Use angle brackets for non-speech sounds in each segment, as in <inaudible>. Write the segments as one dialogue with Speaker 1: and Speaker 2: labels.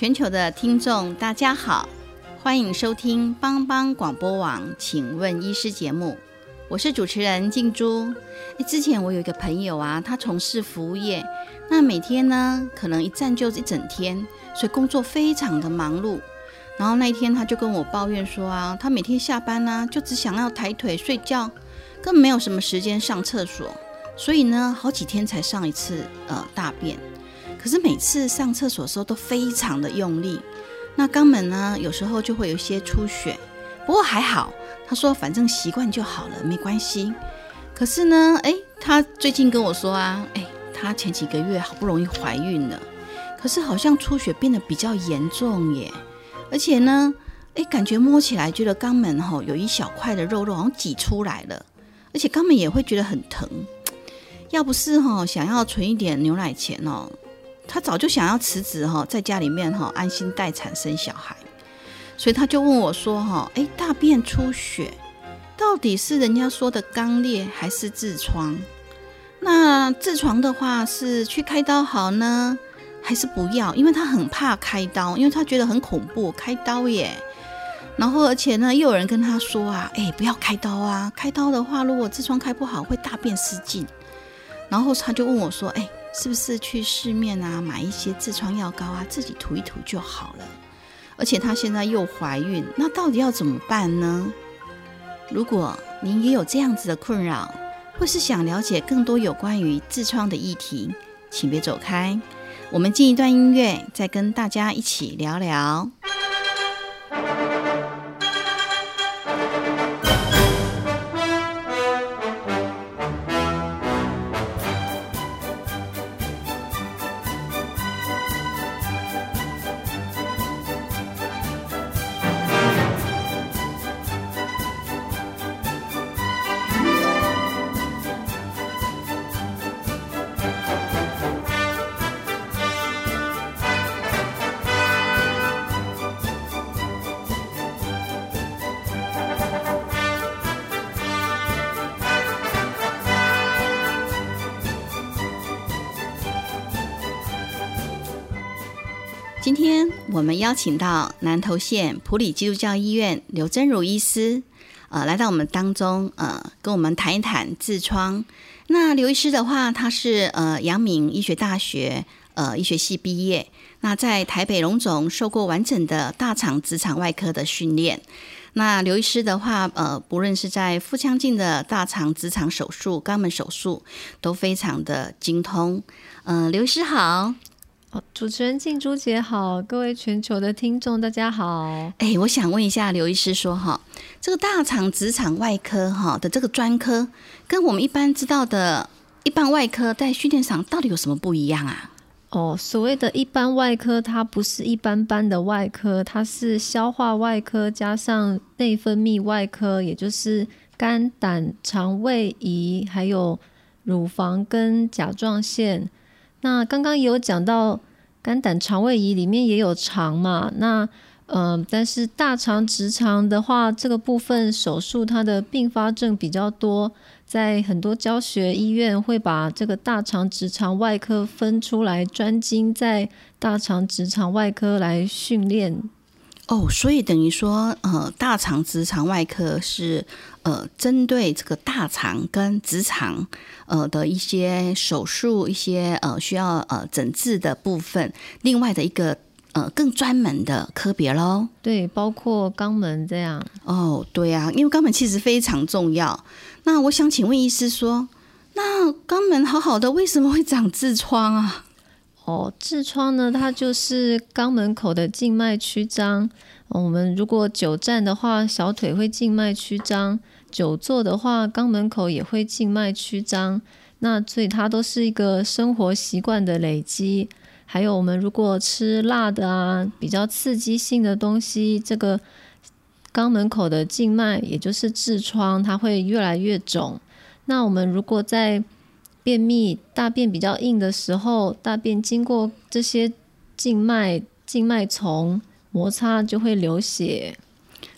Speaker 1: 全球的听众，大家好，欢迎收听帮帮广播网，请问医师节目，我是主持人静珠。诶之前我有一个朋友啊，他从事服务业，那每天呢，可能一站就是一整天，所以工作非常的忙碌。然后那一天他就跟我抱怨说啊，他每天下班呢，就只想要抬腿睡觉，更没有什么时间上厕所，所以呢，好几天才上一次呃大便。可是每次上厕所的时候都非常的用力，那肛门呢有时候就会有一些出血，不过还好，他说反正习惯就好了，没关系。可是呢，诶，他最近跟我说啊，诶，他前几个月好不容易怀孕了，可是好像出血变得比较严重耶，而且呢，诶，感觉摸起来觉得肛门哈有一小块的肉肉好像挤出来了，而且肛门也会觉得很疼。要不是哈想要存一点牛奶钱哦。他早就想要辞职哈，在家里面哈安心待产生小孩，所以他就问我说哈，哎，大便出血，到底是人家说的肛裂还是痔疮？那痔疮的话是去开刀好呢，还是不要？因为他很怕开刀，因为他觉得很恐怖，开刀耶。然后而且呢，又有人跟他说啊，哎，不要开刀啊，开刀的话，如果痔疮开不好，会大便失禁。然后他就问我说，哎。是不是去市面啊买一些痔疮药膏啊，自己涂一涂就好了？而且她现在又怀孕，那到底要怎么办呢？如果您也有这样子的困扰，或是想了解更多有关于痔疮的议题，请别走开，我们进一段音乐，再跟大家一起聊聊。我们邀请到南投县普里基督教医院刘真如医师，呃，来到我们当中，呃，跟我们谈一谈痔疮。那刘医师的话，他是呃阳明医学大学呃医学系毕业，那在台北荣总受过完整的大肠直肠外科的训练。那刘医师的话，呃，不论是在腹腔镜的大肠直肠手术、肛门手术，都非常的精通。嗯，刘医师好。
Speaker 2: 哦，主持人静珠姐好，各位全球的听众大家好。
Speaker 1: 哎，我想问一下刘医师说哈，这个大肠直肠外科哈的这个专科，跟我们一般知道的一般外科在训练上到底有什么不一样啊？
Speaker 2: 哦，所谓的一般外科，它不是一般般的外科，它是消化外科加上内分泌外科，也就是肝胆肠胃胰，还有乳房跟甲状腺。那刚刚也有讲到肝胆肠胃仪里面也有肠嘛？那嗯，但是大肠直肠的话，这个部分手术它的并发症比较多，在很多教学医院会把这个大肠直肠外科分出来，专精在大肠直肠外科来训练。
Speaker 1: 哦，所以等于说，呃，大肠直肠外科是呃针对这个大肠跟直肠呃的一些手术、一些呃需要呃诊治的部分，另外的一个呃更专门的科别喽。
Speaker 2: 对，包括肛门这样。
Speaker 1: 哦，对啊，因为肛门其实非常重要。那我想请问医师说，那肛门好好的，为什么会长痔疮啊？
Speaker 2: 哦，痔疮呢，它就是肛门口的静脉曲张。我们如果久站的话，小腿会静脉曲张；久坐的话，肛门口也会静脉曲张。那所以它都是一个生活习惯的累积。还有我们如果吃辣的啊，比较刺激性的东西，这个肛门口的静脉，也就是痔疮，它会越来越肿。那我们如果在便秘、大便比较硬的时候，大便经过这些静脉、静脉丛摩擦，就会流血。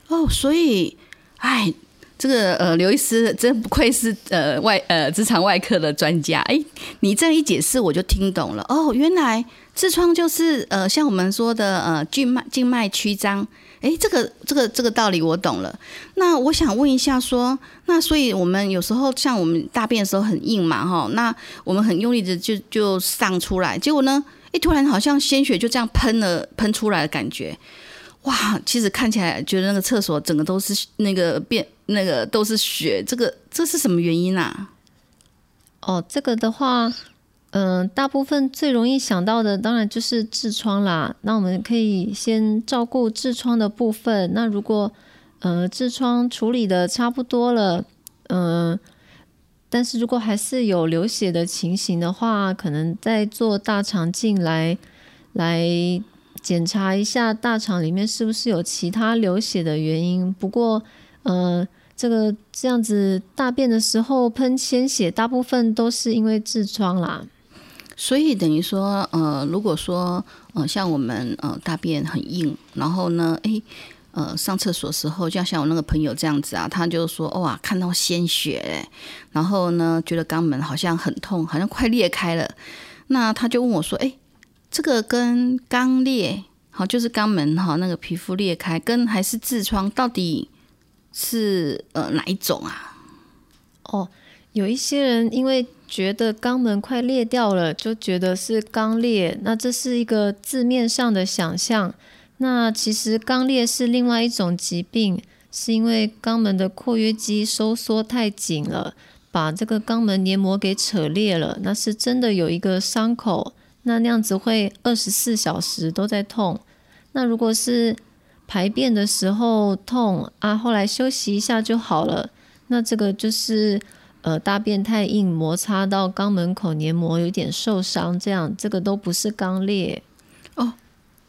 Speaker 1: 哦，所以，哎。这个呃，刘医师真不愧是呃外呃直肠外科的专家。哎，你这样一解释，我就听懂了。哦，原来痔疮就是呃像我们说的呃静脉静脉曲张。哎，这个这个这个道理我懂了。那我想问一下，说那所以我们有时候像我们大便的时候很硬嘛，哈，那我们很用力的就就上出来，结果呢，一突然好像鲜血就这样喷了喷出来的感觉。哇，其实看起来觉得那个厕所整个都是那个便那个都是血，这个这是什么原因啊？
Speaker 2: 哦，这个的话，嗯，大部分最容易想到的当然就是痔疮啦。那我们可以先照顾痔疮的部分。那如果呃痔疮处理的差不多了，嗯，但是如果还是有流血的情形的话，可能再做大肠镜来来。检查一下大肠里面是不是有其他流血的原因。不过，呃，这个这样子大便的时候喷鲜血，大部分都是因为痔疮啦。
Speaker 1: 所以等于说，呃，如果说，呃，像我们呃大便很硬，然后呢，诶，呃，上厕所时候，就像我那个朋友这样子啊，他就说，哇，看到鲜血，然后呢，觉得肛门好像很痛，好像快裂开了。那他就问我说，诶。这个跟肛裂，好，就是肛门哈，那个皮肤裂开，跟还是痔疮，到底是呃哪一种啊？
Speaker 2: 哦，有一些人因为觉得肛门快裂掉了，就觉得是肛裂，那这是一个字面上的想象。那其实肛裂是另外一种疾病，是因为肛门的括约肌收缩太紧了，把这个肛门黏膜给扯裂了，那是真的有一个伤口。那那样子会二十四小时都在痛。那如果是排便的时候痛啊，后来休息一下就好了。那这个就是呃大便太硬，摩擦到肛门口黏膜有点受伤，这样这个都不是肛裂。
Speaker 1: 哦，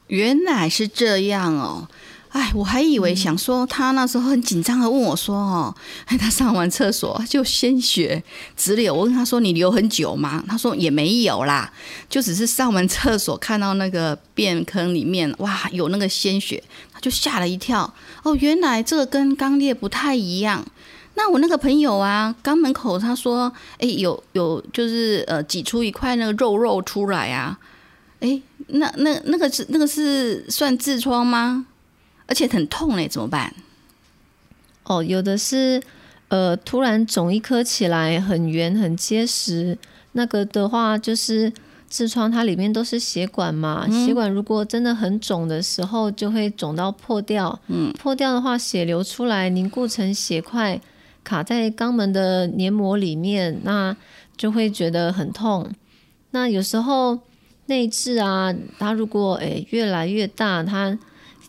Speaker 1: 原来是这样哦。哎，我还以为想说他那时候很紧张的问我说：“哦，哎，他上完厕所就鲜血直流。”我跟他说：“你流很久吗？”他说：“也没有啦，就只是上完厕所看到那个便坑里面哇有那个鲜血，他就吓了一跳。哦，原来这个跟肛裂不太一样。那我那个朋友啊，肛门口他说：哎，有有就是呃挤出一块那个肉肉出来啊。哎，那那那个是那个是算痔疮吗？”而且很痛嘞，怎么办？
Speaker 2: 哦，有的是，呃，突然肿一颗起来，很圆很结实。那个的话，就是痔疮，它里面都是血管嘛。血管如果真的很肿的时候，就会肿到破掉。嗯，破掉的话，血流出来，凝固成血块，卡在肛门的黏膜里面，那就会觉得很痛。那有时候内痔啊，它如果诶越来越大，它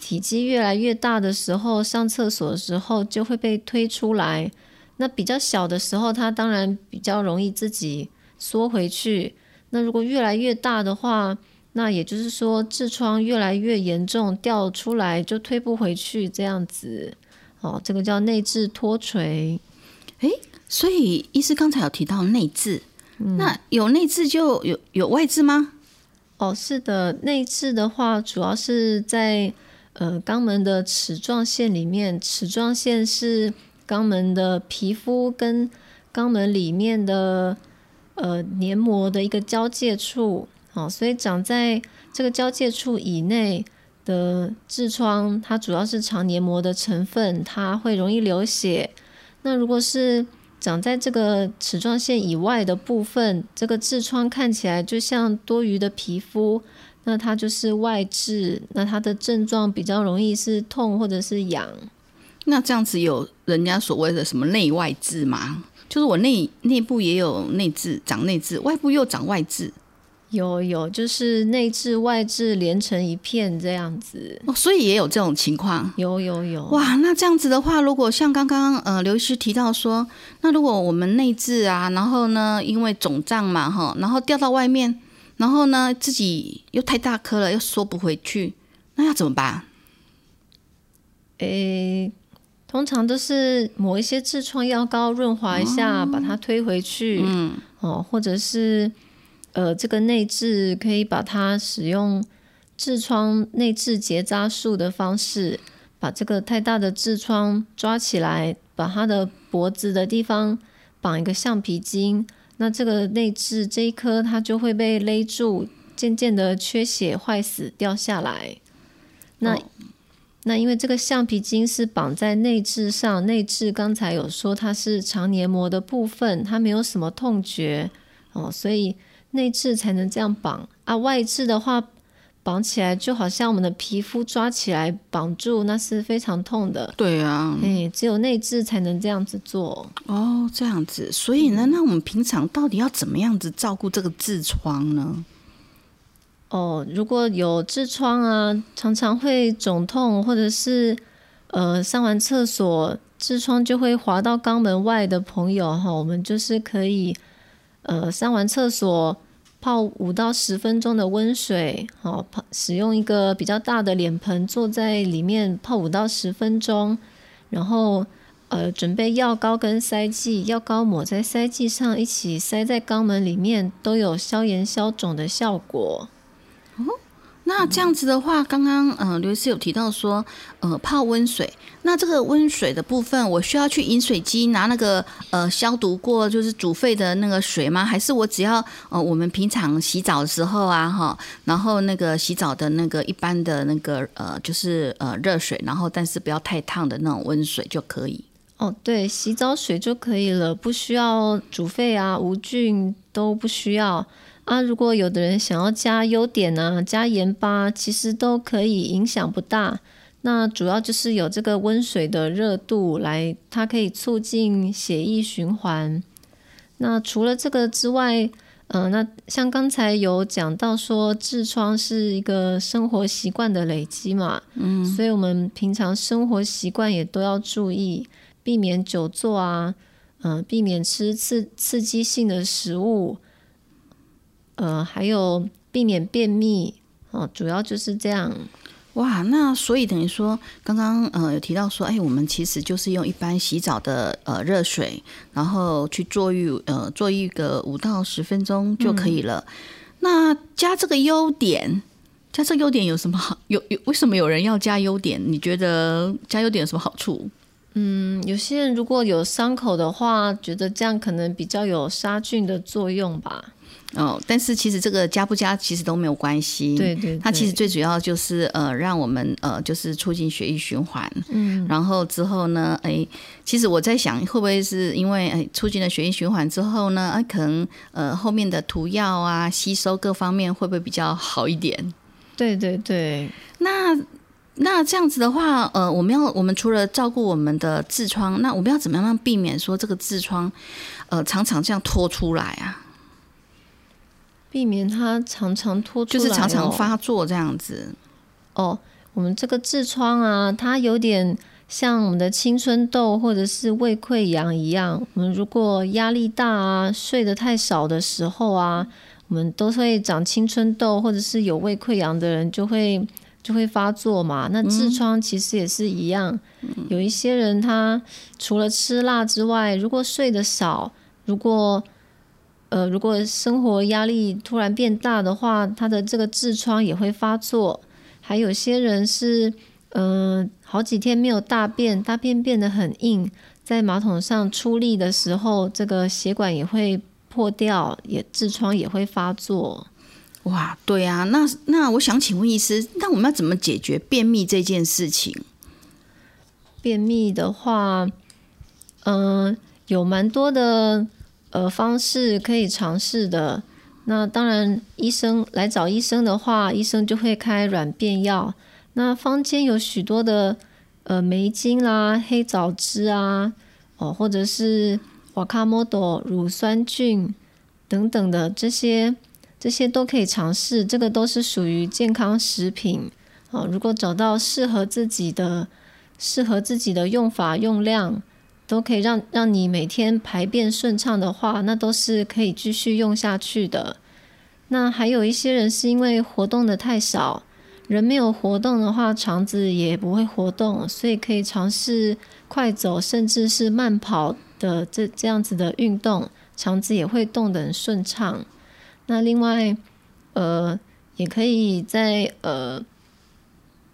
Speaker 2: 体积越来越大的时候，上厕所的时候就会被推出来。那比较小的时候，它当然比较容易自己缩回去。那如果越来越大的话，那也就是说痔疮越来越严重，掉出来就推不回去这样子。哦，这个叫内痔脱垂。
Speaker 1: 诶，所以医师刚才有提到内痔，那有内痔就有有外痔吗？
Speaker 2: 哦，是的，内痔的话主要是在。呃，肛门的齿状线里面，齿状线是肛门的皮肤跟肛门里面的呃黏膜的一个交界处，哦，所以长在这个交界处以内的痔疮，它主要是肠黏膜的成分，它会容易流血。那如果是长在这个齿状线以外的部分，这个痔疮看起来就像多余的皮肤。那它就是外痔，那它的症状比较容易是痛或者是痒。
Speaker 1: 那这样子有人家所谓的什么内外痔吗？就是我内内部也有内痔，长内痔，外部又长外痔。
Speaker 2: 有有，就是内痔外痔连成一片这样子。
Speaker 1: 哦，所以也有这种情况。
Speaker 2: 有有有。
Speaker 1: 哇，那这样子的话，如果像刚刚呃刘医师提到说，那如果我们内痔啊，然后呢因为肿胀嘛哈，然后掉到外面，然后呢自己又太大颗了，又缩不回去，那要怎么办？
Speaker 2: 诶，通常都是抹一些痔疮药膏润滑一下，把它推回去。嗯。哦，或者是。呃，这个内痔可以把它使用痔疮内痔结扎术的方式，把这个太大的痔疮抓起来，把它的脖子的地方绑一个橡皮筋，那这个内痔这一颗它就会被勒住，渐渐的缺血坏死掉下来。那那因为这个橡皮筋是绑在内痔上，内痔刚才有说它是肠黏膜的部分，它没有什么痛觉哦，所以。内痔才能这样绑啊，外痔的话绑起来就好像我们的皮肤抓起来绑住，那是非常痛的。
Speaker 1: 对啊，
Speaker 2: 哎，只有内痔才能这样子做。
Speaker 1: 哦，这样子，所以呢，那我们平常到底要怎么样子照顾这个痔疮呢？
Speaker 2: 哦，如果有痔疮啊，常常会肿痛，或者是呃上完厕所痔疮就会滑到肛门外的朋友哈，我们就是可以呃上完厕所。泡五到十分钟的温水，好泡使用一个比较大的脸盆，坐在里面泡五到十分钟，然后呃准备药膏跟塞剂，药膏抹在塞剂上，一起塞在肛门里面，都有消炎消肿的效果。
Speaker 1: 哦。那这样子的话，刚刚嗯刘医师有提到说，呃泡温水，那这个温水的部分，我需要去饮水机拿那个呃消毒过就是煮沸的那个水吗？还是我只要呃我们平常洗澡的时候啊哈，然后那个洗澡的那个一般的那个呃就是呃热水，然后但是不要太烫的那种温水就可以？
Speaker 2: 哦，对，洗澡水就可以了，不需要煮沸啊，无菌都不需要。啊，如果有的人想要加优点啊，加盐巴，其实都可以，影响不大。那主要就是有这个温水的热度来，它可以促进血液循环。那除了这个之外，嗯，那像刚才有讲到说，痔疮是一个生活习惯的累积嘛，嗯，所以我们平常生活习惯也都要注意，避免久坐啊，嗯，避免吃刺刺激性的食物。呃，还有避免便秘哦，主要就是这样。
Speaker 1: 哇，那所以等于说，刚刚呃有提到说，哎，我们其实就是用一般洗澡的呃热水，然后去坐浴呃坐浴个五到十分钟就可以了。那加这个优点，加这个优点有什么好？有有为什么有人要加优点？你觉得加优点有什么好处？
Speaker 2: 嗯，有些人如果有伤口的话，觉得这样可能比较有杀菌的作用吧。
Speaker 1: 哦，但是其实这个加不加其实都没有关系。
Speaker 2: 对对，
Speaker 1: 它其实最主要就是呃，让我们呃，就是促进血液循环。嗯，然后之后呢，哎，其实我在想，会不会是因为哎，促进了血液循环之后呢，啊，可能呃，后面的涂药啊，吸收各方面会不会比较好一点？
Speaker 2: 对对对，
Speaker 1: 那那这样子的话，呃，我们要我们除了照顾我们的痔疮，那我们要怎么样避免说这个痔疮呃常常这样拖出来啊？
Speaker 2: 避免它常常拖出
Speaker 1: 来，就是常常发作这样子。
Speaker 2: 哦，我们这个痔疮啊，它有点像我们的青春痘或者是胃溃疡一样。我们如果压力大啊，睡得太少的时候啊，我们都会长青春痘，或者是有胃溃疡的人就会就会发作嘛。那痔疮其实也是一样，有一些人他除了吃辣之外，如果睡得少，如果呃，如果生活压力突然变大的话，他的这个痔疮也会发作。还有些人是，嗯，好几天没有大便，大便变得很硬，在马桶上出力的时候，这个血管也会破掉，也痔疮也会发作。
Speaker 1: 哇，对啊，那那我想请问医师，那我们要怎么解决便秘这件事情？
Speaker 2: 便秘的话，嗯，有蛮多的。呃，方式可以尝试的。那当然，医生来找医生的话，医生就会开软便药。那坊间有许多的呃梅精啦、黑枣汁啊，哦，或者是瓦卡莫多乳酸菌等等的这些这些都可以尝试。这个都是属于健康食品啊。如果找到适合自己的、适合自己的用法用量，都可以让让你每天排便顺畅的话，那都是可以继续用下去的。那还有一些人是因为活动的太少，人没有活动的话，肠子也不会活动，所以可以尝试快走，甚至是慢跑的这这样子的运动，肠子也会动得很顺畅。那另外，呃，也可以在呃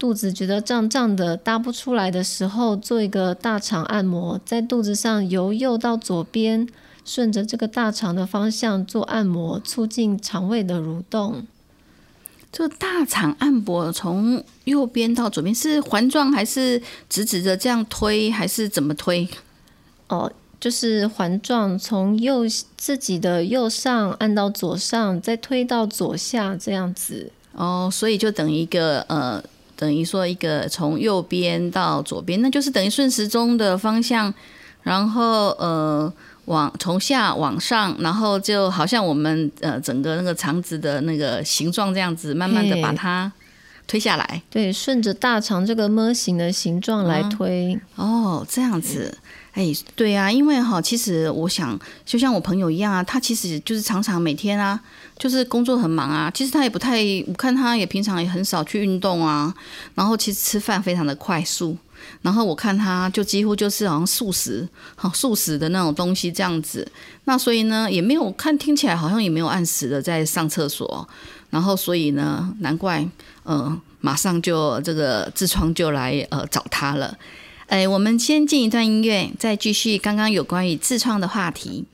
Speaker 2: 肚子觉得胀胀的搭不出来的时候，做一个大肠按摩，在肚子上由右到左边。顺着这个大肠的方向做按摩，促进肠胃的蠕动。
Speaker 1: 这个大肠按摩从右边到左边是环状还是直直的这样推，还是怎么推？
Speaker 2: 哦，就是环状，从右自己的右上按到左上，再推到左下这样子。
Speaker 1: 哦，所以就等于一个呃，等于说一个从右边到左边，那就是等于顺时钟的方向，然后呃。往从下往上，然后就好像我们呃整个那个肠子的那个形状这样子，慢慢的把它推下来。
Speaker 2: 对，顺着大肠这个么形的形状来推。
Speaker 1: 哦，这样子，哎，对啊，因为哈，其实我想，就像我朋友一样啊，他其实就是常常每天啊，就是工作很忙啊，其实他也不太，我看他也平常也很少去运动啊，然后其实吃饭非常的快速。然后我看他就几乎就是好像素食，好素食的那种东西这样子。那所以呢，也没有看听起来好像也没有按时的在上厕所。然后所以呢，难怪呃，马上就这个痔疮就来呃找他了。哎，我们先进一段音乐，再继续刚刚有关于痔疮的话题。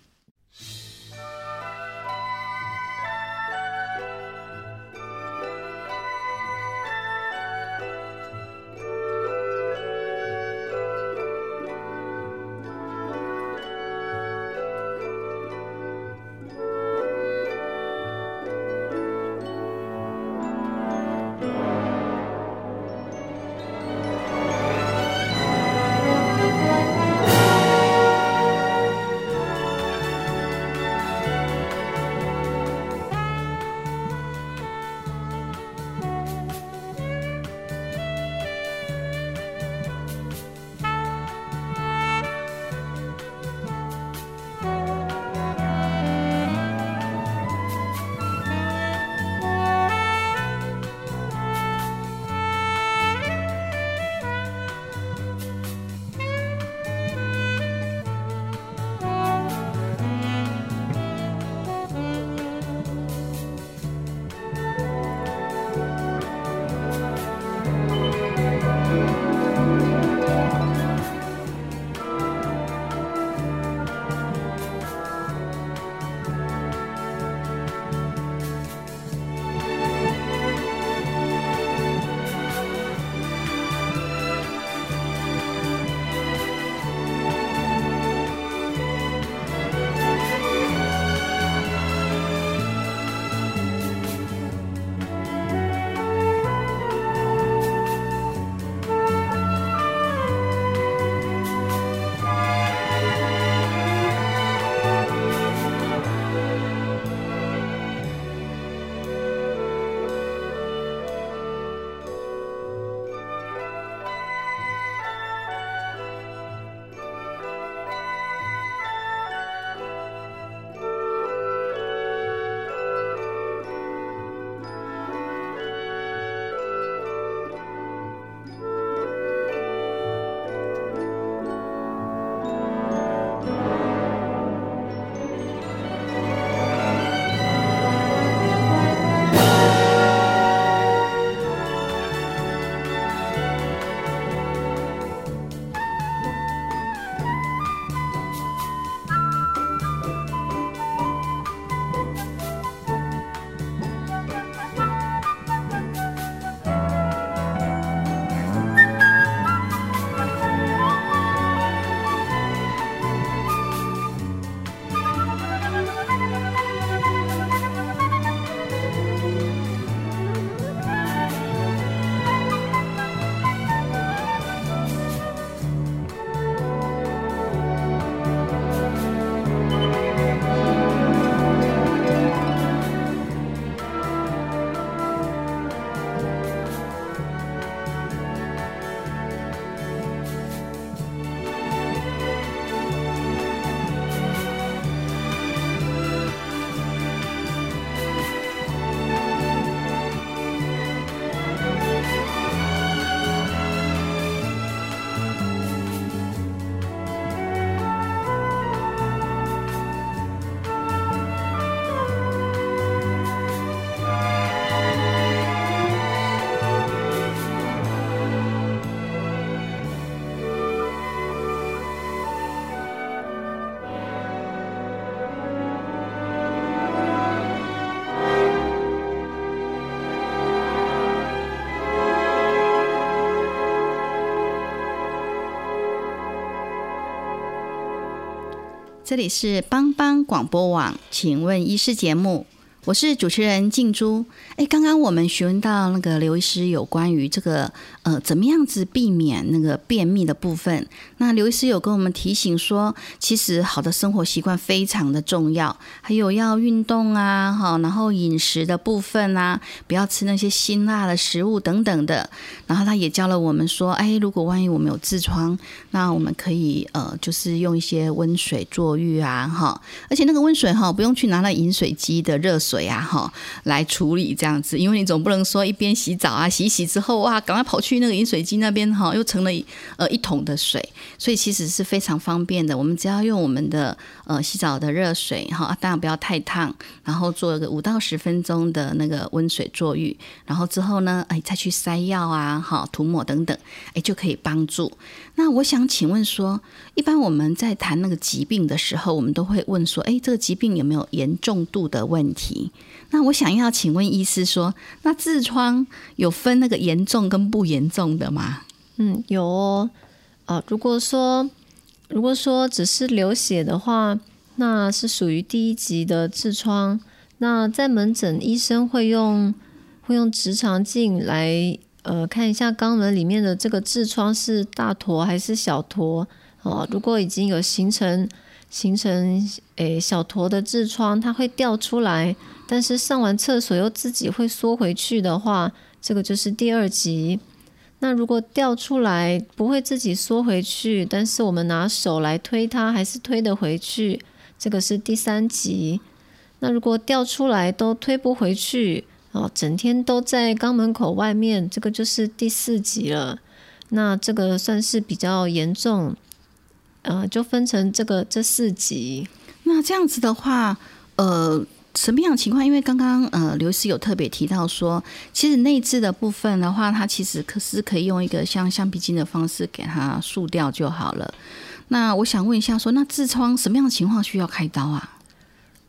Speaker 1: 这里是帮帮广播网，请问医师节目。我是主持人静珠。哎，刚刚我们询问到那个刘医师有关于这个呃，怎么样子避免那个便秘的部分。那刘医师有跟我们提醒说，其实好的生活习惯非常的重要，还有要运动啊，哈，然后饮食的部分啊，不要吃那些辛辣的食物等等的。然后他也教了我们说，哎，如果万一我们有痔疮，那我们可以呃，就是用一些温水坐浴啊，哈，而且那个温水哈，不用去拿那饮水机的热水。水啊，哈，来处理这样子，因为你总不能说一边洗澡啊，洗洗之后哇，赶快跑去那个饮水机那边哈，又成了呃一桶的水，所以其实是非常方便的。我们只要用我们的呃洗澡的热水哈，当然不要太烫，然后做一个五到十分钟的那个温水坐浴，然后之后呢，哎再去塞药啊，哈涂抹等等，哎就可以帮助。那我想请问说，一般我们在谈那个疾病的时候，我们都会问说，哎，这个疾病有没有严重度的问题？那我想要请问医师说，那痔疮有分那个严重跟不严重的吗？
Speaker 2: 嗯，有哦。啊，如果说如果说只是流血的话，那是属于第一级的痔疮。那在门诊，医生会用会用直肠镜来呃看一下肛门里面的这个痔疮是大坨还是小坨。哦，如果已经有形成形成诶小坨的痔疮，它会掉出来。但是上完厕所又自己会缩回去的话，这个就是第二级。那如果掉出来不会自己缩回去，但是我们拿手来推它，还是推得回去，这个是第三级。那如果掉出来都推不回去，哦，整天都在肛门口外面，这个就是第四级了。那这个算是比较严重，呃，就分成这个这四级。
Speaker 1: 那这样子的话，呃。什么样的情况？因为刚刚呃，刘师有特别提到说，其实内痔的部分的话，它其实可是可以用一个像橡皮筋的方式给它束掉就好了。那我想问一下，说那痔疮什么样的情况需要开刀啊？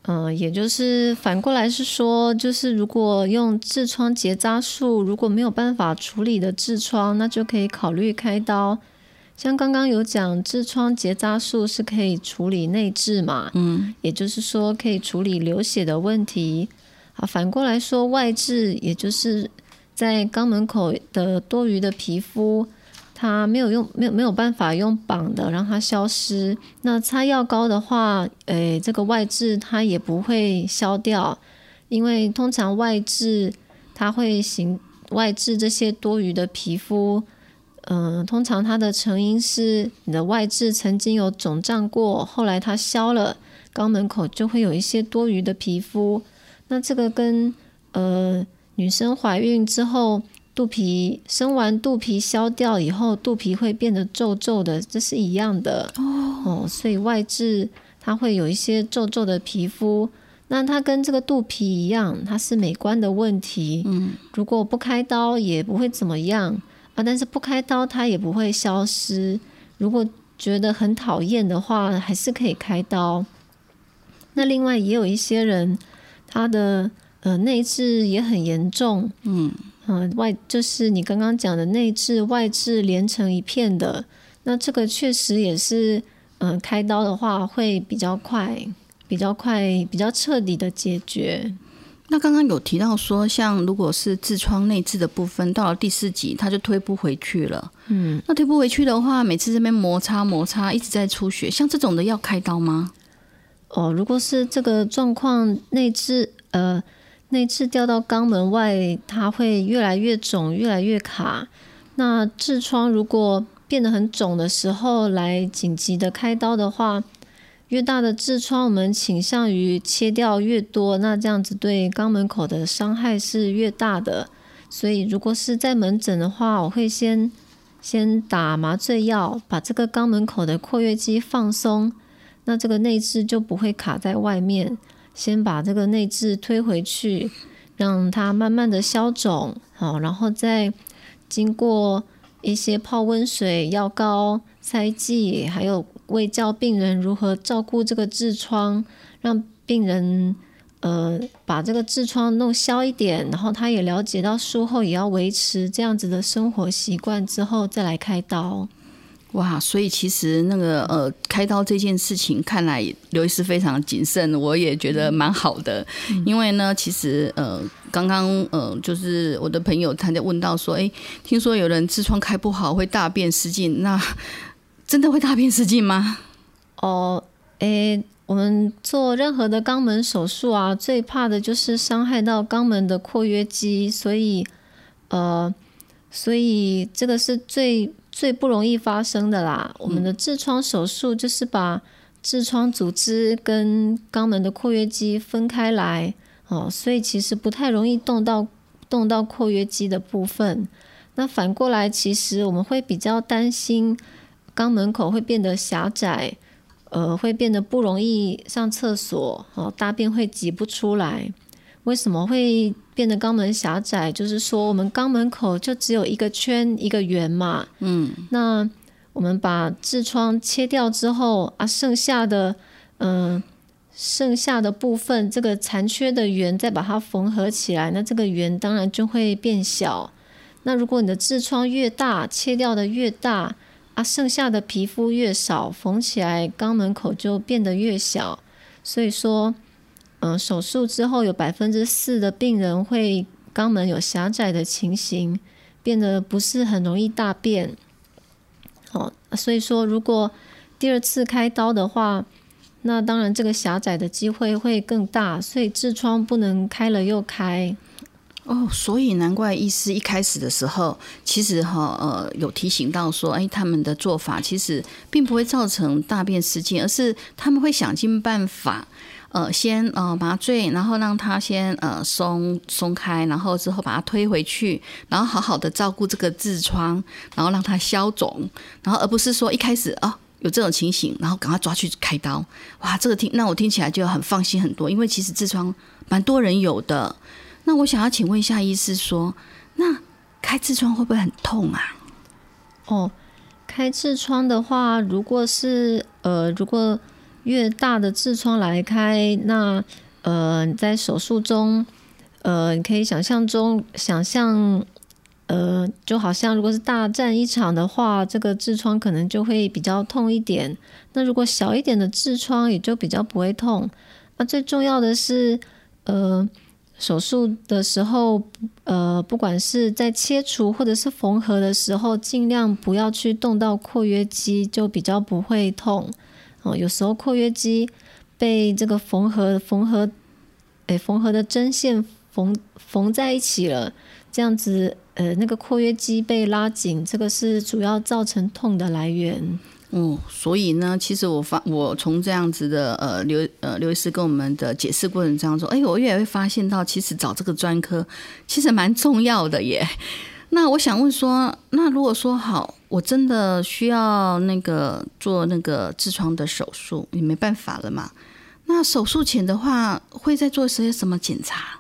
Speaker 2: 嗯，也就是反过来是说，就是如果用痔疮结扎术，如果没有办法处理的痔疮，那就可以考虑开刀。像刚刚有讲痔疮结扎术是可以处理内痔嘛？嗯，也就是说可以处理流血的问题。啊，反过来说外痔，也就是在肛门口的多余的皮肤，它没有用，没有没有办法用绑的让它消失。那擦药膏的话，诶，这个外痔它也不会消掉，因为通常外痔它会形外痔这些多余的皮肤。嗯，通常它的成因是你的外痔曾经有肿胀过，后来它消了，肛门口就会有一些多余的皮肤。那这个跟呃女生怀孕之后肚皮生完肚皮消掉以后，肚皮会变得皱皱的，这是一样的哦。所以外痔它会有一些皱皱的皮肤，那它跟这个肚皮一样，它是美观的问题。嗯，如果不开刀也不会怎么样。啊，但是不开刀它也不会消失。如果觉得很讨厌的话，还是可以开刀。那另外也有一些人，他的呃内痔也很严重，嗯嗯，外就是你刚刚讲的内痔外痔连成一片的，那这个确实也是，嗯，开刀的话会比较快，比较快，比较彻底的解决。
Speaker 1: 那刚刚有提到说，像如果是痔疮内痔的部分，到了第四级，它就推不回去了。嗯，那推不回去的话，每次这边摩擦摩擦，一直在出血，像这种的要开刀吗？
Speaker 2: 哦，如果是这个状况，内痔呃内痔掉到肛门外，它会越来越肿，越来越卡。那痔疮如果变得很肿的时候，来紧急的开刀的话。越大的痔疮，我们倾向于切掉越多，那这样子对肛门口的伤害是越大的。所以，如果是在门诊的话，我会先先打麻醉药，把这个肛门口的括约肌放松，那这个内痔就不会卡在外面。先把这个内痔推回去，让它慢慢的消肿，好，然后再经过一些泡温水、药膏、塞剂，还有。为教病人如何照顾这个痔疮，让病人呃把这个痔疮弄消一点，然后他也了解到术后也要维持这样子的生活习惯之后再来开刀。
Speaker 1: 哇，所以其实那个呃，开刀这件事情，看来刘医师非常谨慎，我也觉得蛮好的。因为呢，其实呃，刚刚呃，就是我的朋友他在问到说，哎，听说有人痔疮开不好会大便失禁，那 <laughs> 真的会大便失禁吗？
Speaker 2: 哦，诶，我们做任何的肛门手术啊，最怕的就是伤害到肛门的括约肌，所以呃，所以这个是最。最不容易发生的啦，我们的痔疮手术就是把痔疮组织跟肛门的括约肌分开来哦，所以其实不太容易动到动到括约肌的部分。那反过来，其实我们会比较担心肛门口会变得狭窄，呃，会变得不容易上厕所哦，大便会挤不出来。为什么会变得肛门狭窄？就是说，我们肛门口就只有一个圈一个圆嘛。嗯，那我们把痔疮切掉之后啊，剩下的嗯，剩下的部分这个残缺的圆再把它缝合起来，那这个圆当然就会变小。那如果你的痔疮越大，切掉的越大啊，剩下的皮肤越少，缝起来肛门口就变得越小。所以说。嗯，手术之后有百分之四的病人会肛门有狭窄的情形，变得不是很容易大便。哦，所以说如果第二次开刀的话，那当然这个狭窄的机会会更大，所以痔疮不能开了又开。
Speaker 1: 哦，所以难怪医师一开始的时候，其实哈呃有提醒到说，哎，他们的做法其实并不会造成大便失禁，而是他们会想尽办法。呃，先呃麻醉，然后让他先呃松松开，然后之后把它推回去，然后好好的照顾这个痔疮，然后让它消肿，然后而不是说一开始啊有这种情形，然后赶快抓去开刀。哇，这个听那我听起来就很放心很多，因为其实痔疮蛮多人有的。那我想要请问一下医师说，那开痔疮会不会很痛啊？
Speaker 2: 哦，开痔疮的话，如果是呃如果。越大的痔疮来开，那呃，在手术中，呃，你可以想象中想象，呃，就好像如果是大战一场的话，这个痔疮可能就会比较痛一点。那如果小一点的痔疮，也就比较不会痛。那最重要的是，呃，手术的时候，呃，不管是在切除或者是缝合的时候，尽量不要去动到括约肌，就比较不会痛。哦，有时候括约肌被这个缝合缝合，诶，缝合的针线缝缝在一起了，这样子，呃，那个括约肌被拉紧，这个是主要造成痛的来源。
Speaker 1: 哦，所以呢，其实我发我从这样子的呃刘呃刘医师跟我们的解释过程当中，哎，我越来越发现到，其实找这个专科其实蛮重要的耶。那我想问说，那如果说好，我真的需要那个做那个痔疮的手术，也没办法了嘛？那手术前的话，会在做些什么检查？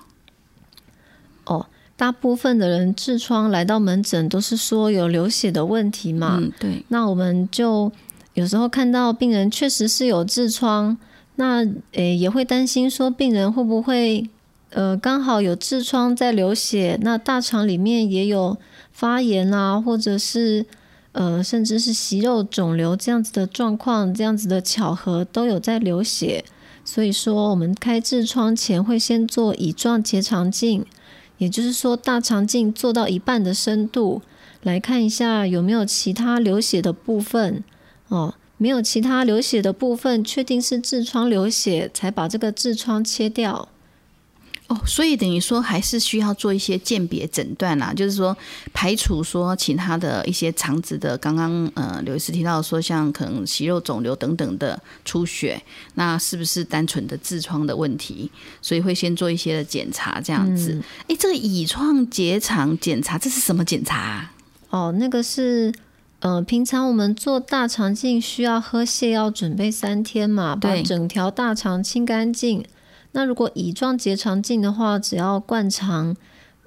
Speaker 2: 哦，大部分的人痔疮来到门诊都是说有流血的问题嘛。
Speaker 1: 嗯，对。
Speaker 2: 那我们就有时候看到病人确实是有痔疮，那诶也会担心说病人会不会。呃，刚好有痔疮在流血，那大肠里面也有发炎啊，或者是呃，甚至是息肉肿瘤这样子的状况，这样子的巧合都有在流血。所以说，我们开痔疮前会先做乙状结肠镜，也就是说大肠镜做到一半的深度，来看一下有没有其他流血的部分。哦，没有其他流血的部分，确定是痔疮流血，才把这个痔疮切掉。
Speaker 1: 哦，所以等于说还是需要做一些鉴别诊断啦，就是说排除说其他的一些肠子的，刚刚呃刘医师提到说像可能息肉肿瘤等等的出血，那是不是单纯的痔疮的问题？所以会先做一些的检查这样子。哎，这个乙状结肠检查这是什么检查？
Speaker 2: 哦，那个是呃平常我们做大肠镜需要喝泻药准备三天嘛，把整条大肠清干净。那如果乙状结肠镜的话，只要灌肠，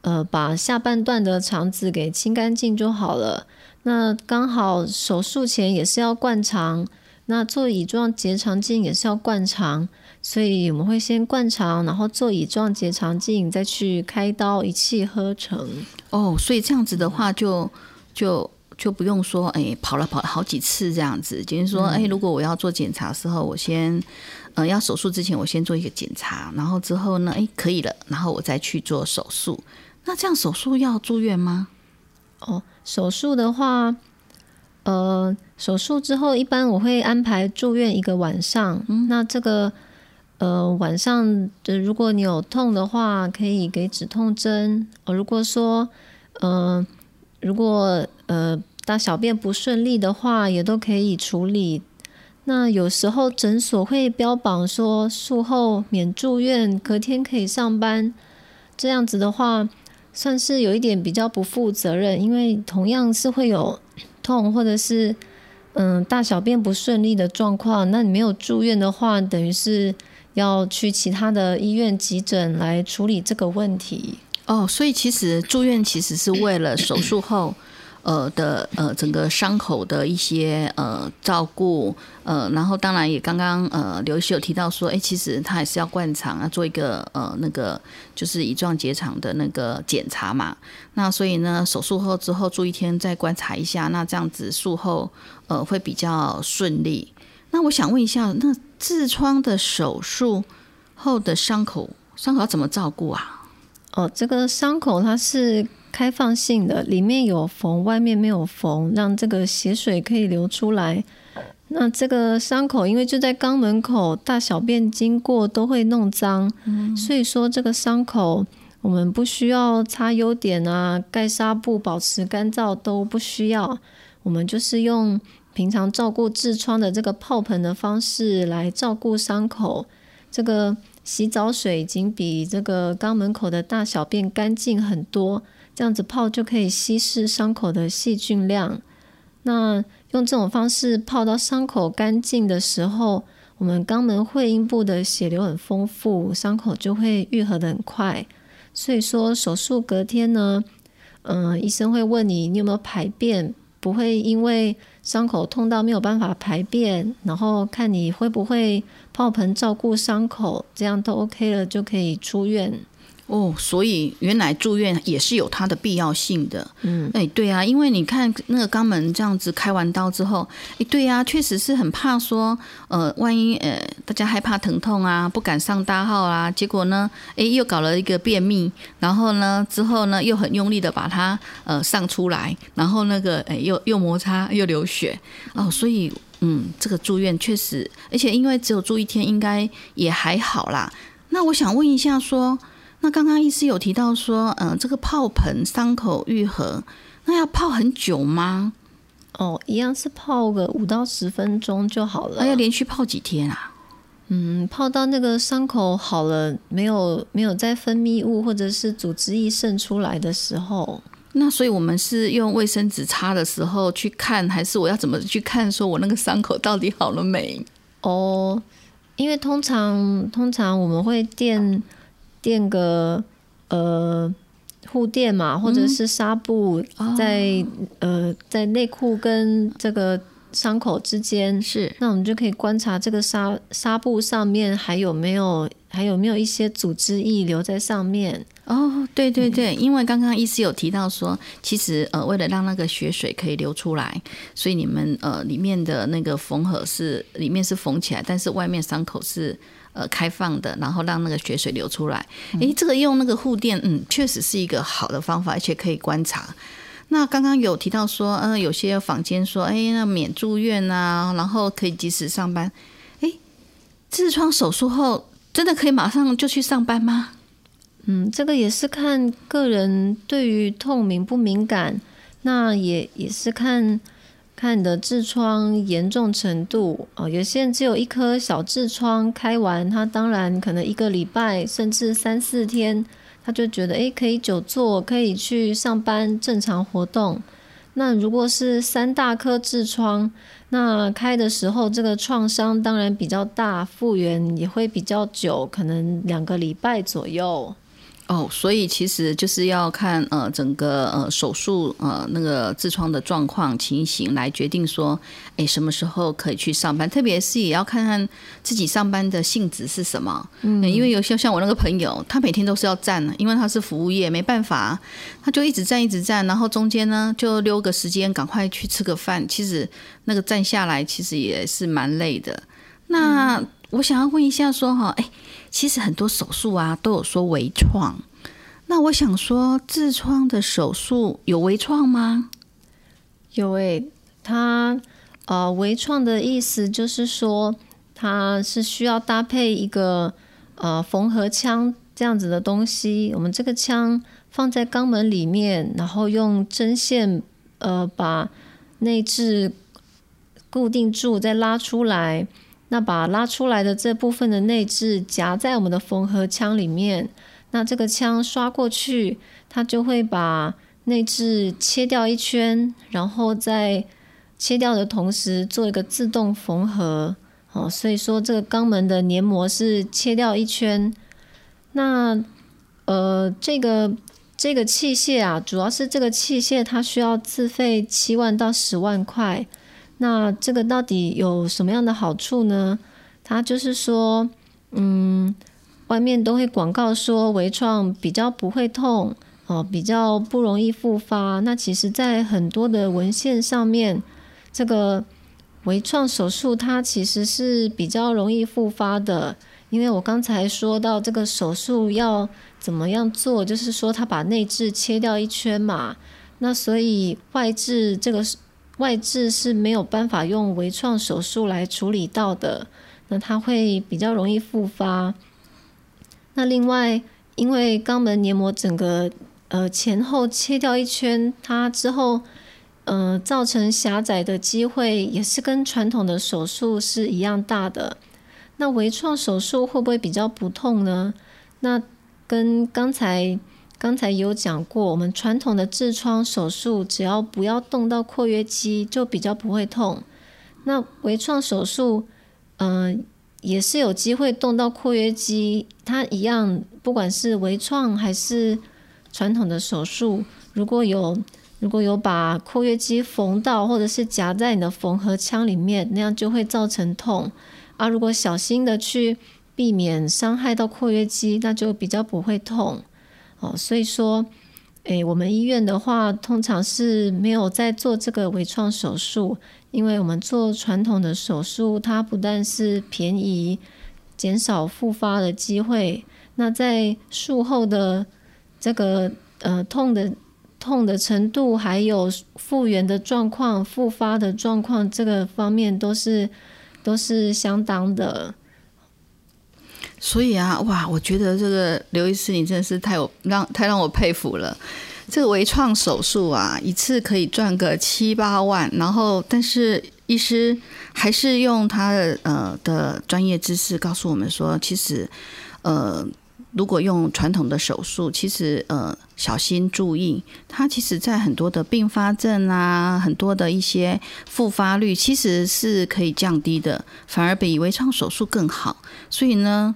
Speaker 2: 呃，把下半段的肠子给清干净就好了。那刚好手术前也是要灌肠，那做乙状结肠镜也是要灌肠，所以我们会先灌肠，然后做乙状结肠镜，再去开刀，一气呵成。
Speaker 1: 哦，所以这样子的话，就就就不用说哎跑了跑了好几次这样子。就是说，哎，如果我要做检查的时候，我先呃要手术之前，我先做一个检查，然后之后呢，哎可以了，然后我再去做手术。那这样手术要住院吗？
Speaker 2: 哦，手术的话，呃，手术之后一般我会安排住院一个晚上。嗯那这个呃晚上的如果你有痛的话，可以给止痛针。哦，如果说嗯，如果呃大小便不顺利的话，也都可以处理。那有时候诊所会标榜说术后免住院，隔天可以上班。这样子的话。算是有一点比较不负责任，因为同样是会有痛或者是嗯大小便不顺利的状况，那你没有住院的话，等于是要去其他的医院急诊来处理这个问题。
Speaker 1: 哦，所以其实住院其实是为了手术后。呃的呃整个伤口的一些呃照顾呃，然后当然也刚刚呃刘医师有提到说，哎，其实他还是要灌肠啊，做一个呃那个就是乙状结肠的那个检查嘛。那所以呢，手术后之后住一天再观察一下，那这样子术后呃会比较顺利。那我想问一下，那痔疮的手术后的伤口伤口要怎么照顾啊？
Speaker 2: 哦，这个伤口它是。开放性的，里面有缝，外面没有缝，让这个血水可以流出来。那这个伤口因为就在肛门口，大小便经过都会弄脏，所以说这个伤口我们不需要擦优点啊，盖纱布保持干燥都不需要，我们就是用平常照顾痔疮的这个泡盆的方式来照顾伤口。这个洗澡水已经比这个肛门口的大小便干净很多。这样子泡就可以稀释伤口的细菌量。那用这种方式泡到伤口干净的时候，我们肛门会阴部的血流很丰富，伤口就会愈合的很快。所以说手术隔天呢，嗯，医生会问你你有没有排便，不会因为伤口痛到没有办法排便，然后看你会不会泡盆照顾伤口，这样都 OK 了就可以出院。
Speaker 1: 哦，所以原来住院也是有它的必要性的。
Speaker 2: 嗯，
Speaker 1: 哎，对啊，因为你看那个肛门这样子开完刀之后，哎，对啊，确实是很怕说，呃，万一呃大家害怕疼痛啊，不敢上大号啊，结果呢，哎，又搞了一个便秘，然后呢之后呢又很用力的把它呃上出来，然后那个哎又又摩擦又流血哦，所以嗯，这个住院确实，而且因为只有住一天，应该也还好啦。那我想问一下说。那刚刚医师有提到说，嗯，这个泡盆伤口愈合，那要泡很久吗？
Speaker 2: 哦，一样是泡个五到十分钟就好了。
Speaker 1: 那要连续泡几天啊？
Speaker 2: 嗯，泡到那个伤口好了，没有没有再分泌物或者是组织液渗出来的时候。
Speaker 1: 那所以我们是用卫生纸擦的时候去看，还是我要怎么去看，说我那个伤口到底好了没？
Speaker 2: 哦，因为通常通常我们会垫。垫个呃护垫嘛，或者是纱布，在呃在内裤跟这个伤口之间，
Speaker 1: 是
Speaker 2: 那我们就可以观察这个纱纱布上面还有没有还有没有一些组织液留在上面。
Speaker 1: 哦，对对对，因为刚刚医师有提到说，其实呃为了让那个血水可以流出来，所以你们呃里面的那个缝合是里面是缝起来，但是外面伤口是。呃，开放的，然后让那个血水流出来。诶，这个用那个护垫，嗯，确实是一个好的方法，而且可以观察。那刚刚有提到说，嗯，有些坊间说，哎，那免住院啊，然后可以及时上班。诶，痔疮手术后真的可以马上就去上班吗？
Speaker 2: 嗯，这个也是看个人对于痛敏不敏感，那也也是看。看你的痔疮严重程度哦，有些人只有一颗小痔疮，开完他当然可能一个礼拜甚至三四天，他就觉得诶可以久坐，可以去上班正常活动。那如果是三大颗痔疮，那开的时候这个创伤当然比较大，复原也会比较久，可能两个礼拜左右。
Speaker 1: 哦，所以其实就是要看呃整个呃手术呃那个痔疮的状况情形来决定说，哎什么时候可以去上班，特别是也要看看自己上班的性质是什么。嗯，因为有些像我那个朋友，他每天都是要站的，因为他是服务业，没办法，他就一直站一直站，然后中间呢就溜个时间，赶快去吃个饭。其实那个站下来其实也是蛮累的。那我想要问一下说哈，哎。其实很多手术啊都有说微创，那我想说痔疮的手术有微创吗？
Speaker 2: 有诶，它呃微创的意思就是说它是需要搭配一个呃缝合枪这样子的东西，我们这个枪放在肛门里面，然后用针线呃把内痔固定住，再拉出来。那把拉出来的这部分的内置夹在我们的缝合枪里面，那这个枪刷过去，它就会把内置切掉一圈，然后在切掉的同时做一个自动缝合。哦，所以说这个肛门的黏膜是切掉一圈。那呃，这个这个器械啊，主要是这个器械它需要自费七万到十万块。那这个到底有什么样的好处呢？它就是说，嗯，外面都会广告说微创比较不会痛哦，比较不容易复发。那其实，在很多的文献上面，这个微创手术它其实是比较容易复发的。因为我刚才说到这个手术要怎么样做，就是说他把内痔切掉一圈嘛，那所以外痔这个外痔是没有办法用微创手术来处理到的，那它会比较容易复发。那另外，因为肛门黏膜整个呃前后切掉一圈，它之后呃造成狭窄的机会也是跟传统的手术是一样大的。那微创手术会不会比较不痛呢？那跟刚才。刚才有讲过，我们传统的痔疮手术，只要不要动到括约肌，就比较不会痛。那微创手术，嗯，也是有机会动到括约肌。它一样，不管是微创还是传统的手术，如果有如果有把括约肌缝到，或者是夹在你的缝合腔里面，那样就会造成痛。啊，如果小心的去避免伤害到括约肌，那就比较不会痛。哦，所以说，诶，我们医院的话，通常是没有在做这个微创手术，因为我们做传统的手术，它不但是便宜，减少复发的机会，那在术后的这个呃痛的痛的程度，还有复原的状况、复发的状况，这个方面都是都是相当的。
Speaker 1: 所以啊，哇，我觉得这个刘医师你真的是太有让太让我佩服了。这个微创手术啊，一次可以赚个七八万，然后但是医师还是用他的呃的专业知识告诉我们说，其实呃如果用传统的手术，其实呃小心注意，它其实在很多的并发症啊，很多的一些复发率其实是可以降低的，反而比微创手术更好。所以呢。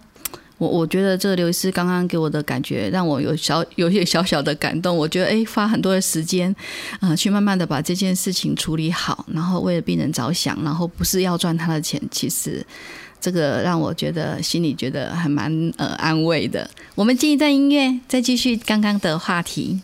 Speaker 1: 我我觉得这刘医师刚刚给我的感觉，让我有小有些小小的感动。我觉得，哎，花很多的时间，啊，去慢慢的把这件事情处理好，然后为了病人着想，然后不是要赚他的钱，其实这个让我觉得心里觉得还蛮呃安慰的。我们进一段音乐，再继续刚刚的话题。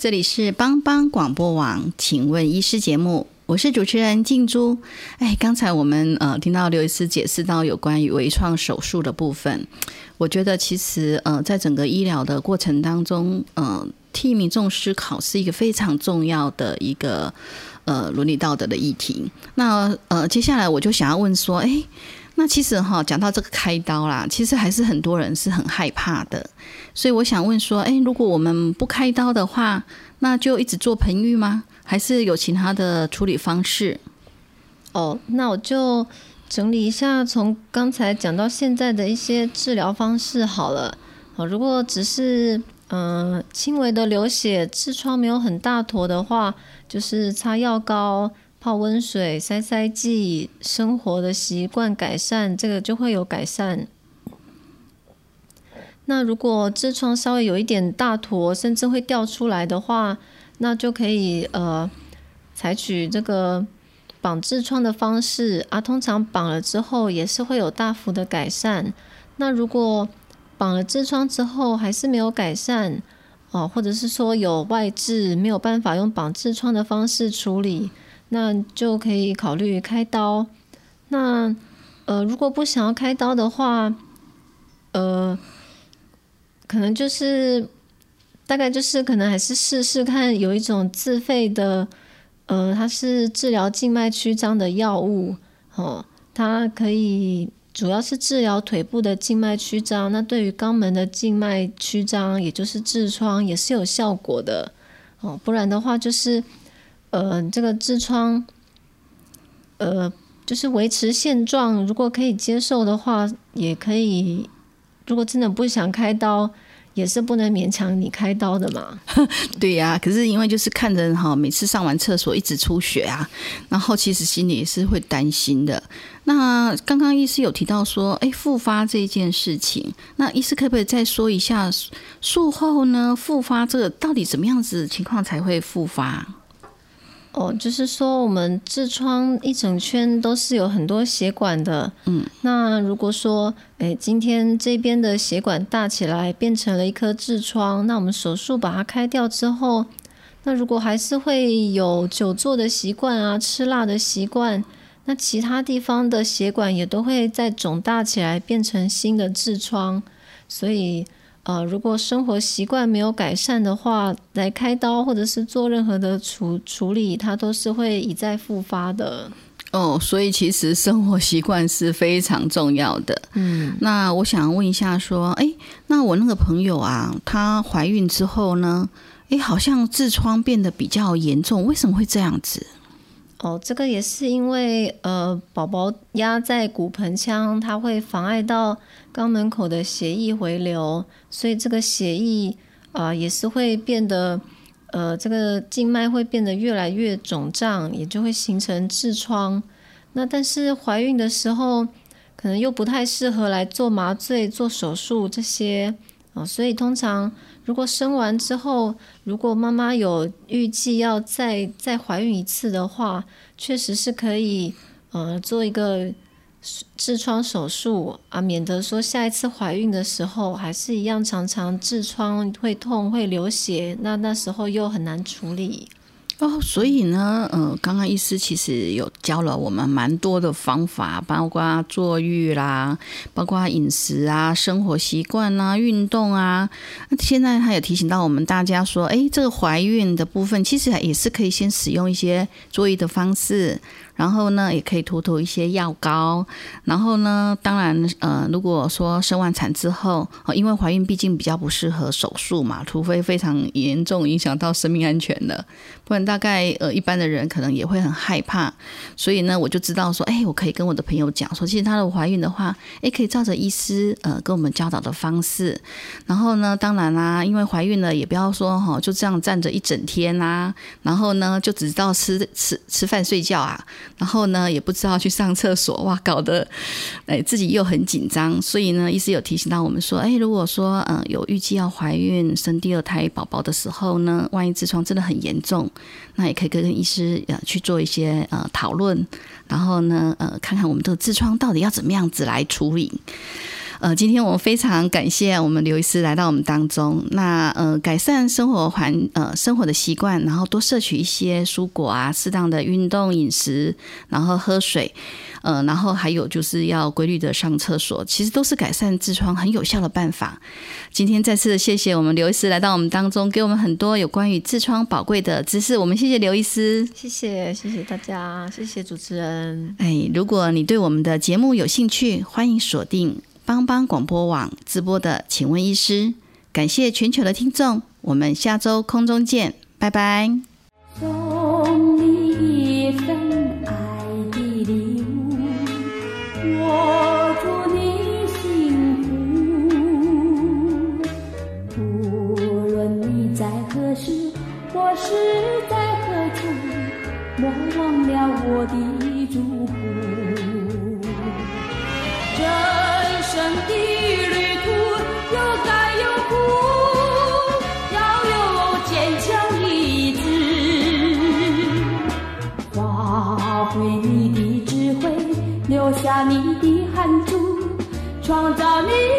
Speaker 1: 这里是帮帮广播网，请问医师节目，我是主持人静珠。哎，刚才我们呃听到刘医师解释到有关于微创手术的部分，我觉得其实呃在整个医疗的过程当中，呃替民众思考是一个非常重要的一个呃伦理道德的议题。那呃接下来我就想要问说，哎。那其实哈，讲到这个开刀啦，其实还是很多人是很害怕的。所以我想问说，哎，如果我们不开刀的话，那就一直做盆浴吗？还是有其他的处理方式？
Speaker 2: 哦，那我就整理一下，从刚才讲到现在的一些治疗方式好了。好，如果只是嗯轻微的流血，痔疮没有很大坨的话，就是擦药膏。泡温水、塞塞剂、生活的习惯改善，这个就会有改善。那如果痔疮稍微有一点大坨，甚至会掉出来的话，那就可以呃采取这个绑痔疮的方式啊。通常绑了之后也是会有大幅的改善。那如果绑了痔疮之后还是没有改善哦，或者是说有外痔没有办法用绑痔疮的方式处理。那就可以考虑开刀。那呃，如果不想要开刀的话，呃，可能就是大概就是可能还是试试看，有一种自费的，呃，它是治疗静脉曲张的药物，哦，它可以主要是治疗腿部的静脉曲张。那对于肛门的静脉曲张，也就是痔疮，也是有效果的。哦，不然的话就是。呃，这个痔疮，呃，就是维持现状，如果可以接受的话，也可以。如果真的不想开刀，也是不能勉强你开刀的嘛。<laughs>
Speaker 1: 对呀，可是因为就是看着哈，每次上完厕所一直出血啊，然后其实心里也是会担心的。那刚刚医师有提到说，哎，复发这件事情，那医师可不可以再说一下术后呢？复发这个到底怎么样子情况才会复发？
Speaker 2: 哦，就是说我们痔疮一整圈都是有很多血管的，
Speaker 1: 嗯，
Speaker 2: 那如果说，哎，今天这边的血管大起来变成了一颗痔疮，那我们手术把它开掉之后，那如果还是会有久坐的习惯啊，吃辣的习惯，那其他地方的血管也都会再肿大起来，变成新的痔疮，所以。呃，如果生活习惯没有改善的话，来开刀或者是做任何的处处理，它都是会一再复发的。
Speaker 1: 哦，所以其实生活习惯是非常重要的。
Speaker 2: 嗯，
Speaker 1: 那我想问一下，说，哎，那我那个朋友啊，她怀孕之后呢，哎，好像痔疮变得比较严重，为什么会这样子？
Speaker 2: 哦，这个也是因为呃，宝宝压在骨盆腔，它会妨碍到肛门口的血液回流，所以这个血液啊也是会变得呃，这个静脉会变得越来越肿胀，也就会形成痔疮。那但是怀孕的时候可能又不太适合来做麻醉、做手术这些啊，所以通常。如果生完之后，如果妈妈有预计要再再怀孕一次的话，确实是可以呃做一个痔疮手术啊，免得说下一次怀孕的时候还是一样常常痔疮会痛会流血，那那时候又很难处理。
Speaker 1: 哦，所以呢，呃，刚刚医师其实有教了我们蛮多的方法，包括坐浴啦，包括饮食啊、生活习惯啊、运动啊。那现在他也提醒到我们大家说，哎，这个怀孕的部分其实也是可以先使用一些坐浴的方式。然后呢，也可以涂涂一些药膏。然后呢，当然，呃，如果说生完产之后，因为怀孕毕竟比较不适合手术嘛，除非非常严重影响到生命安全的，不然大概呃一般的人可能也会很害怕。所以呢，我就知道说，哎，我可以跟我的朋友讲说，其实她的怀孕的话，哎，可以照着医师呃跟我们教导的方式。然后呢，当然啦，因为怀孕了，也不要说哈就这样站着一整天啊，然后呢就只知道吃吃吃饭睡觉啊。然后呢，也不知道去上厕所，哇，搞得哎自己又很紧张。所以呢，医师有提醒到我们说，哎，如果说嗯有预计要怀孕生第二胎宝宝的时候呢，万一痔疮真的很严重，那也可以跟医师呃去做一些呃讨论，然后呢呃看看我们的痔疮到底要怎么样子来处理。呃，今天我们非常感谢我们刘医师来到我们当中。那呃，改善生活环呃生活的习惯，然后多摄取一些蔬果啊，适当的运动饮食，然后喝水，呃，然后还有就是要规律的上厕所，其实都是改善痔疮很有效的办法。今天再次谢谢我们刘医师来到我们当中，给我们很多有关于痔疮宝贵的知识。我们谢谢刘医师，
Speaker 2: 谢谢谢谢大家，谢谢主持人。
Speaker 1: 哎，如果你对我们的节目有兴趣，欢迎锁定。帮帮广播网直播的，请问医师，感谢全球的听众，我们下周空中见，拜拜。
Speaker 3: 送你一份爱的礼物，我祝你幸福。无论你在何时我是在何处，莫忘了我的创造你。